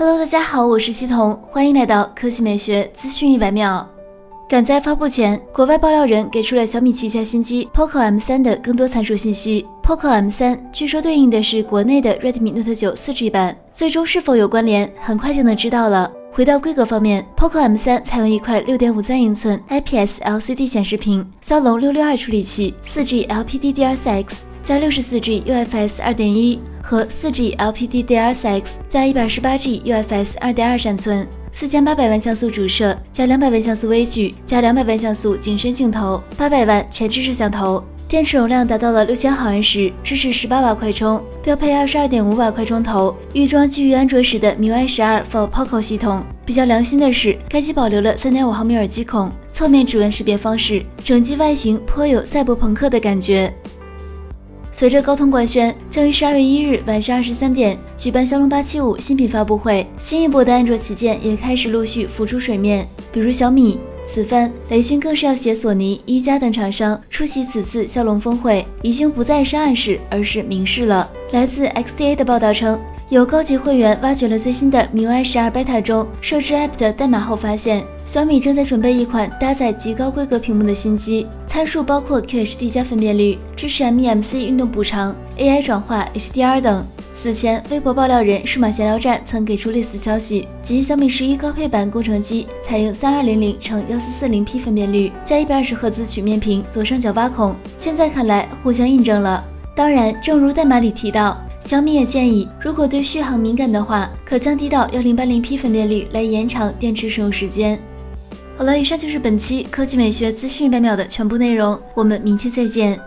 Hello，大家好，我是西彤，欢迎来到科技美学资讯一百秒。赶在发布前，国外爆料人给出了小米旗下新机 Poco M3 的更多参数信息。Poco M3 据说对应的是国内的 Redmi Note 9 4G 版，最终是否有关联，很快就能知道了。回到规格方面，Poco M3 采用一块6.53英寸 IPS LCD 显示屏，骁龙662处理器，4G LPDDR4X。加六十四 G UFS 二点一和四 G LPDDR4X 加一百二十八 G UFS 二点二闪存，四千八百万像素主摄加两百万像素微距加两百万像素景深镜头，八百万前置摄像头，电池容量达到了六千毫安时，支持十八瓦快充，标配二十二点五瓦快充头，预装基于安卓十的 MIUI 十二 for Poco 系统。比较良心的是，该机保留了三点五毫米耳机孔，侧面指纹识别方式，整机外形颇有赛博朋克的感觉。随着高通官宣将于十二月一日晚上二十三点举办骁龙八七五新品发布会，新一波的安卓旗舰也开始陆续浮出水面，比如小米、此番、雷军更是要携索尼、一加等厂商出席此次骁龙峰会，已经不再是暗示，而是明示了。来自 XDA 的报道称。有高级会员挖掘了最新的 MIUI 十二 Beta 中设置 App 的代码后，发现小米正在准备一款搭载极高规格屏幕的新机，参数包括 QHD 加分辨率，支持 MEMC 运动补偿、AI 转化、HDR 等。此前，微博爆料人数码闲聊站曾给出类似消息，即小米十一高配版工程机采用三二零零乘幺四四零 P 分辨率，加一百二十赫兹曲面屏，左上角挖孔。现在看来，互相印证了。当然，正如代码里提到。小米也建议，如果对续航敏感的话，可降低到幺零八零 P 分辨率来延长电池使用时间。好了，以上就是本期科技美学资讯一百秒的全部内容，我们明天再见。